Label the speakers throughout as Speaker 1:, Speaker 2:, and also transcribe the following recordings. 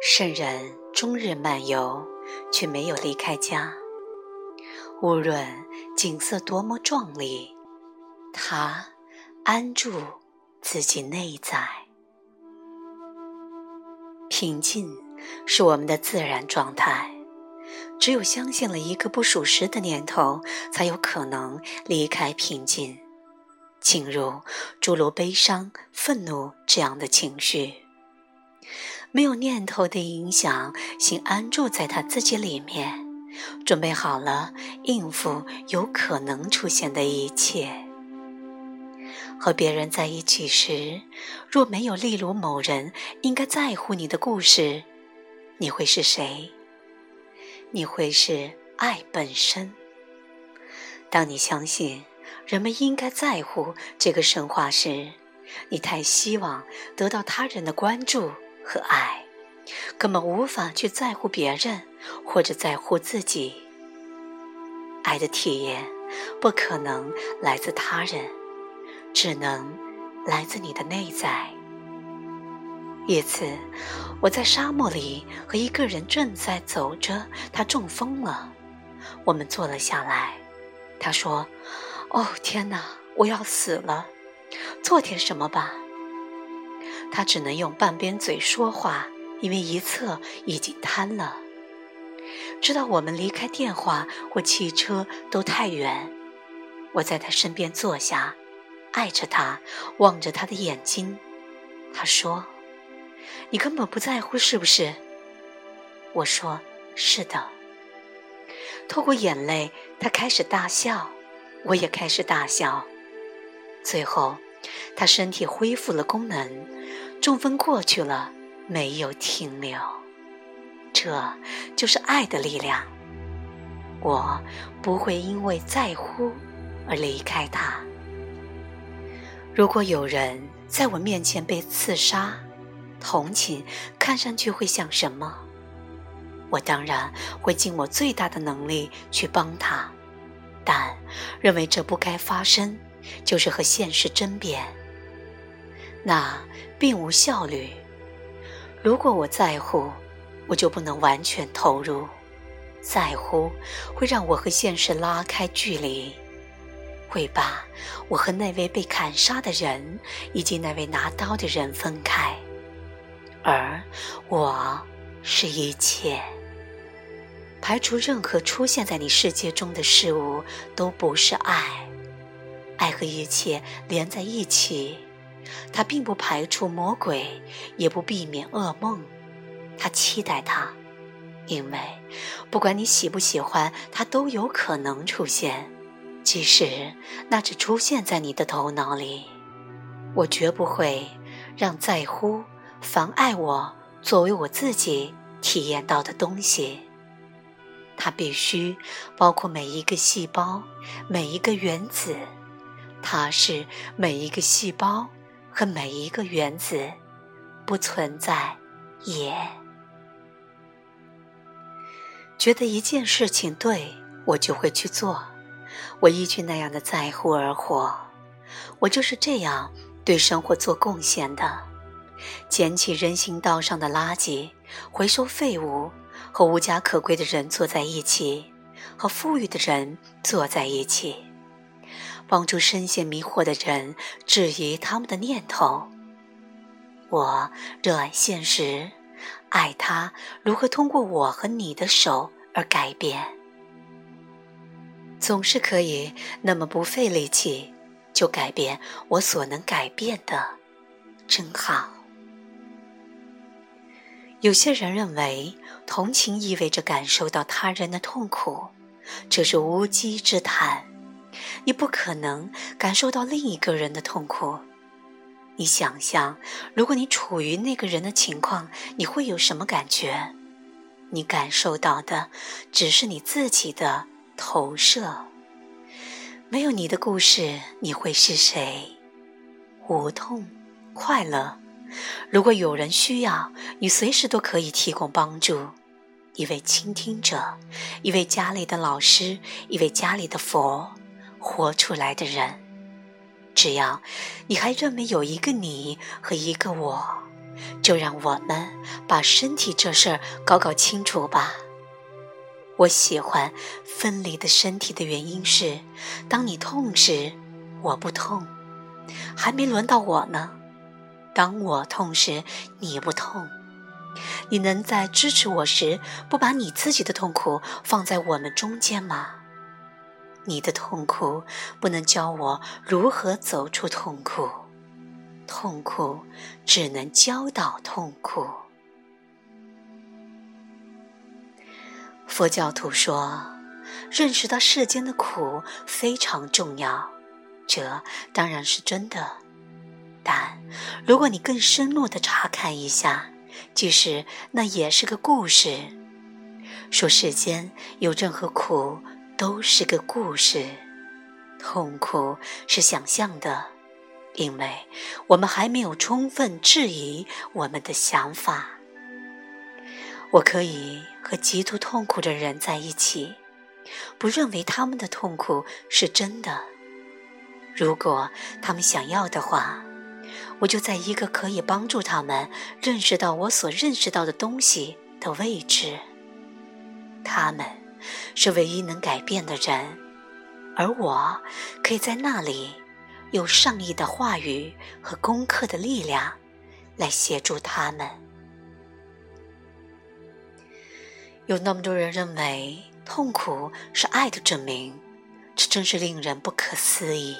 Speaker 1: 圣人终日漫游，却没有离开家。无论景色多么壮丽，他安住自己内在。平静是我们的自然状态。只有相信了一个不属实的念头，才有可能离开平静，进入诸如悲伤、愤怒这样的情绪。没有念头的影响，心安住在他自己里面，准备好了应付有可能出现的一切。和别人在一起时，若没有例如某人应该在乎你的故事，你会是谁？你会是爱本身。当你相信人们应该在乎这个神话时，你太希望得到他人的关注和爱，根本无法去在乎别人或者在乎自己。爱的体验不可能来自他人，只能来自你的内在。一次，我在沙漠里和一个人正在走着，他中风了。我们坐了下来。他说：“哦，天哪，我要死了，做点什么吧。”他只能用半边嘴说话，因为一侧已经瘫了。直到我们离开电话或汽车都太远，我在他身边坐下，爱着他，望着他的眼睛。他说。你根本不在乎，是不是？我说是的。透过眼泪，他开始大笑，我也开始大笑。最后，他身体恢复了功能，中风过去了，没有停留。这就是爱的力量。我不会因为在乎而离开他。如果有人在我面前被刺杀，同情看上去会像什么？我当然会尽我最大的能力去帮他，但认为这不该发生，就是和现实争辩，那并无效率。如果我在乎，我就不能完全投入。在乎会让我和现实拉开距离，会把我和那位被砍杀的人以及那位拿刀的人分开。而我是一切，排除任何出现在你世界中的事物都不是爱。爱和一切连在一起，它并不排除魔鬼，也不避免噩梦。他期待他，因为不管你喜不喜欢，他都有可能出现，即使那只出现在你的头脑里。我绝不会让在乎。妨碍我作为我自己体验到的东西，它必须包括每一个细胞、每一个原子。它是每一个细胞和每一个原子，不存在也。觉得一件事情对我就会去做，我依据那样的在乎而活。我就是这样对生活做贡献的。捡起人行道上的垃圾，回收废物，和无家可归的人坐在一起，和富裕的人坐在一起，帮助深陷迷惑的人质疑他们的念头。我热爱现实，爱它如何通过我和你的手而改变。总是可以那么不费力气就改变我所能改变的，真好。有些人认为同情意味着感受到他人的痛苦，这是无稽之谈。你不可能感受到另一个人的痛苦。你想象，如果你处于那个人的情况，你会有什么感觉？你感受到的只是你自己的投射。没有你的故事，你会是谁？无痛，快乐。如果有人需要，你随时都可以提供帮助。一位倾听者，一位家里的老师，一位家里的佛，活出来的人。只要你还认为有一个你和一个我，就让我们把身体这事儿搞搞清楚吧。我喜欢分离的身体的原因是，当你痛时，我不痛，还没轮到我呢；当我痛时，你不痛。你能在支持我时，不把你自己的痛苦放在我们中间吗？你的痛苦不能教我如何走出痛苦，痛苦只能教导痛苦。佛教徒说，认识到世间的苦非常重要，这当然是真的。但如果你更深入的查看一下，即使那也是个故事，说世间有任何苦都是个故事，痛苦是想象的，因为我们还没有充分质疑我们的想法。我可以和极度痛苦的人在一起，不认为他们的痛苦是真的。如果他们想要的话。我就在一个可以帮助他们认识到我所认识到的东西的位置。他们是唯一能改变的人，而我可以在那里用上亿的话语和功课的力量来协助他们。有那么多人认为痛苦是爱的证明，这真是令人不可思议。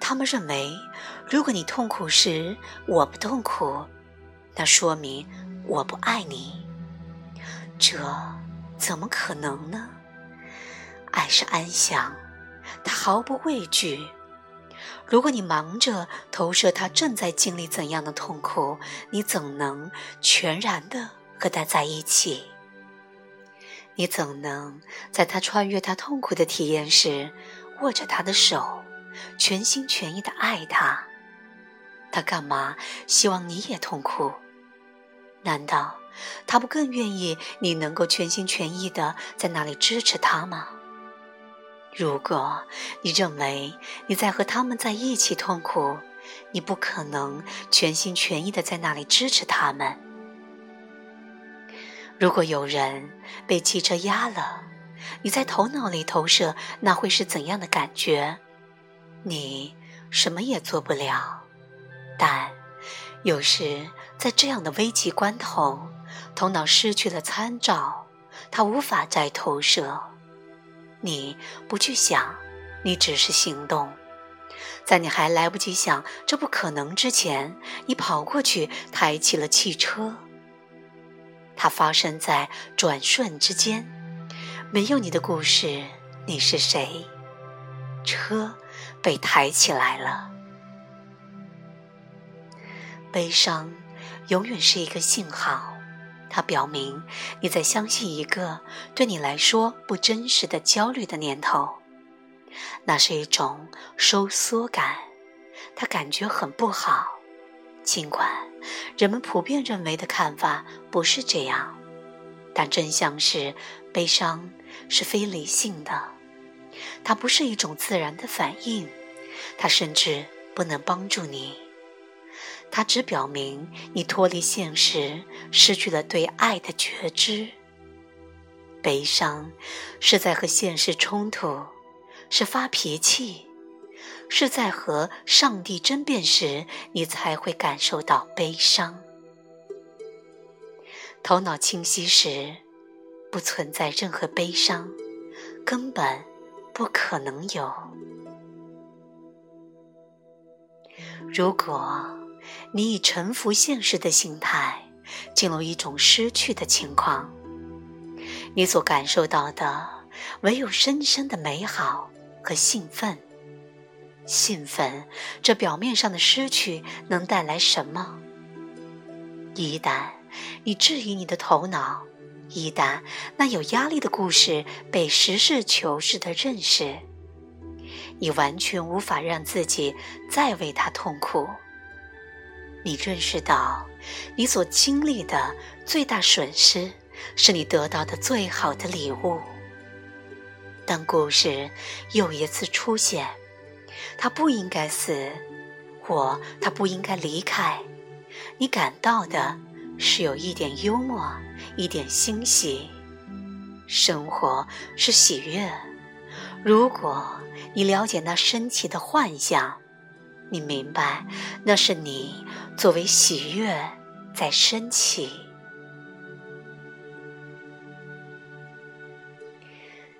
Speaker 1: 他们认为，如果你痛苦时我不痛苦，那说明我不爱你。这怎么可能呢？爱是安详，他毫不畏惧。如果你忙着投射他正在经历怎样的痛苦，你怎能全然的和他在一起？你怎能在他穿越他痛苦的体验时握着他的手？全心全意的爱他，他干嘛希望你也痛苦？难道他不更愿意你能够全心全意的在那里支持他吗？如果你认为你在和他们在一起痛苦，你不可能全心全意的在那里支持他们。如果有人被汽车压了，你在头脑里投射，那会是怎样的感觉？你什么也做不了，但有时在这样的危急关头，头脑失去了参照，它无法再投射。你不去想，你只是行动，在你还来不及想这不可能之前，你跑过去抬起了汽车。它发生在转瞬之间，没有你的故事，你是谁？车。被抬起来了。悲伤永远是一个信号，它表明你在相信一个对你来说不真实的焦虑的念头。那是一种收缩感，它感觉很不好。尽管人们普遍认为的看法不是这样，但真相是，悲伤是非理性的。它不是一种自然的反应，它甚至不能帮助你。它只表明你脱离现实，失去了对爱的觉知。悲伤是在和现实冲突，是发脾气，是在和上帝争辩时，你才会感受到悲伤。头脑清晰时，不存在任何悲伤，根本。不可能有。如果你以臣服现实的心态进入一种失去的情况，你所感受到的唯有深深的美好和兴奋。兴奋，这表面上的失去能带来什么？一旦你质疑你的头脑。一旦那有压力的故事被实事求是的认识，你完全无法让自己再为他痛苦。你认识到，你所经历的最大损失，是你得到的最好的礼物。当故事又一次出现，他不应该死，或他不应该离开，你感到的是有一点幽默，一点欣喜。生活是喜悦。如果你了解那升起的幻象，你明白那是你作为喜悦在升起。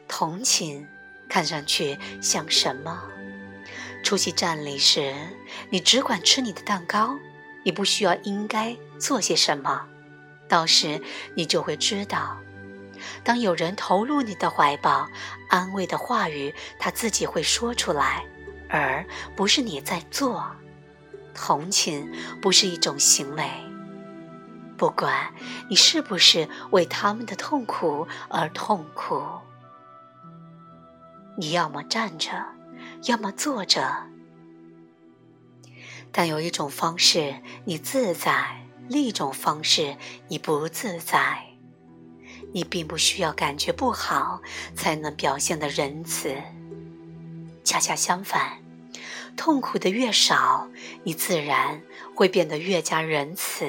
Speaker 1: 同情看上去像什么？出席站里时，你只管吃你的蛋糕，你不需要应该做些什么。到时你就会知道，当有人投入你的怀抱，安慰的话语他自己会说出来，而不是你在做。同情不是一种行为，不管你是不是为他们的痛苦而痛苦。你要么站着，要么坐着。但有一种方式你自在，另一种方式你不自在。你并不需要感觉不好才能表现的仁慈，恰恰相反，痛苦的越少，你自然会变得越加仁慈。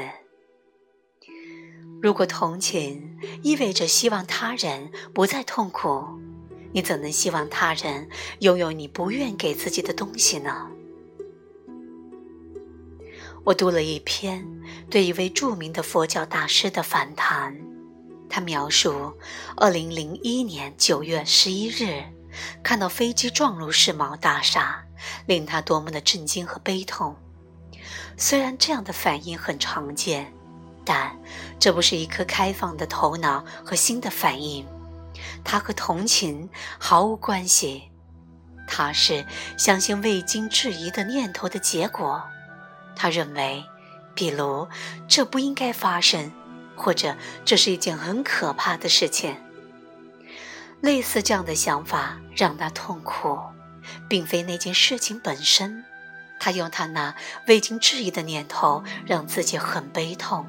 Speaker 1: 如果同情意味着希望他人不再痛苦。你怎能希望他人拥有你不愿给自己的东西呢？我读了一篇对一位著名的佛教大师的访谈，他描述2001年9月11日看到飞机撞入世贸大厦，令他多么的震惊和悲痛。虽然这样的反应很常见，但这不是一颗开放的头脑和新的反应。他和同情毫无关系，他是相信未经质疑的念头的结果。他认为，比如这不应该发生，或者这是一件很可怕的事情。类似这样的想法让他痛苦，并非那件事情本身。他用他那未经质疑的念头让自己很悲痛。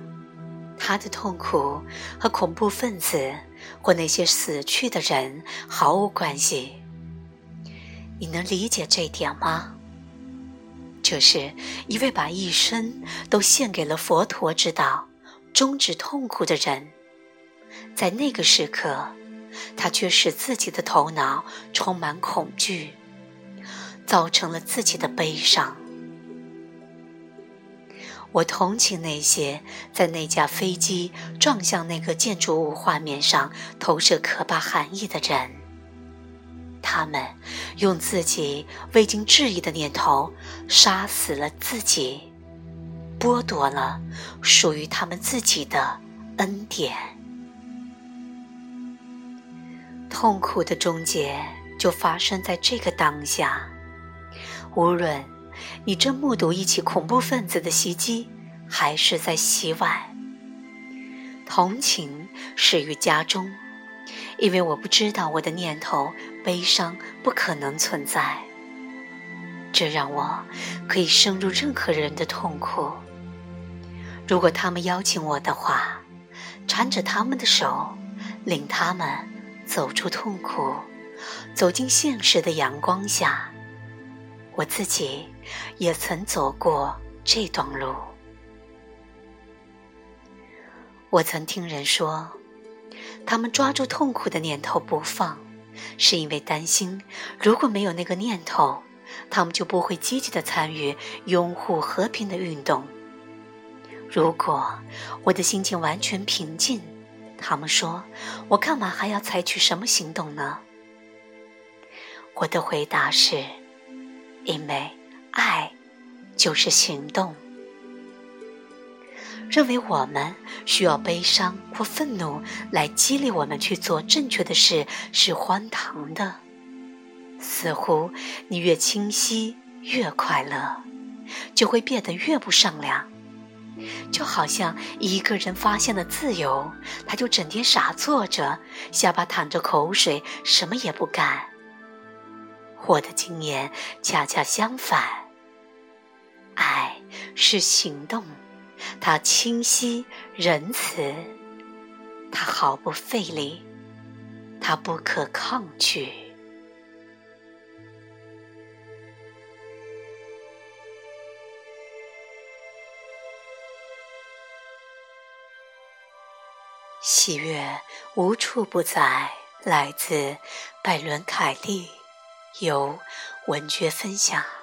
Speaker 1: 他的痛苦和恐怖分子。或那些死去的人毫无关系。你能理解这点吗？这是一位把一生都献给了佛陀之道、终止痛苦的人，在那个时刻，他却使自己的头脑充满恐惧，造成了自己的悲伤。我同情那些在那架飞机撞向那个建筑物画面上投射可怕含义的人。他们用自己未经质疑的念头杀死了自己，剥夺了属于他们自己的恩典。痛苦的终结就发生在这个当下，无论。你正目睹一起恐怖分子的袭击，还是在洗碗？同情始于家中，因为我不知道我的念头悲伤不可能存在。这让我可以深入任何人的痛苦。如果他们邀请我的话，搀着他们的手，领他们走出痛苦，走进现实的阳光下。我自己也曾走过这段路。我曾听人说，他们抓住痛苦的念头不放，是因为担心，如果没有那个念头，他们就不会积极的参与拥护和平的运动。如果我的心情完全平静，他们说，我干嘛还要采取什么行动呢？我的回答是。因为爱就是行动。认为我们需要悲伤或愤怒来激励我们去做正确的事是荒唐的。似乎你越清晰越快乐，就会变得越不善良。就好像一个人发现了自由，他就整天傻坐着，下巴淌着口水，什么也不干。我的经验恰恰相反。爱是行动，它清晰仁慈，它毫不费力，它不可抗拒。喜悦无处不在，来自拜伦凯利。由文学分享。